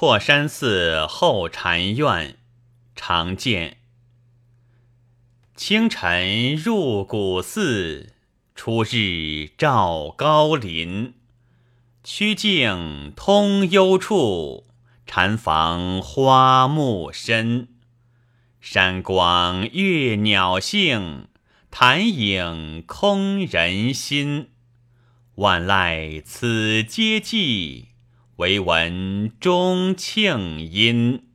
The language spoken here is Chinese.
破山寺后禅院，常见。清晨入古寺，初日照高林。曲径通幽处，禅房花木深。山光悦鸟性，潭影空人心。万籁此皆寂，唯闻钟磬音。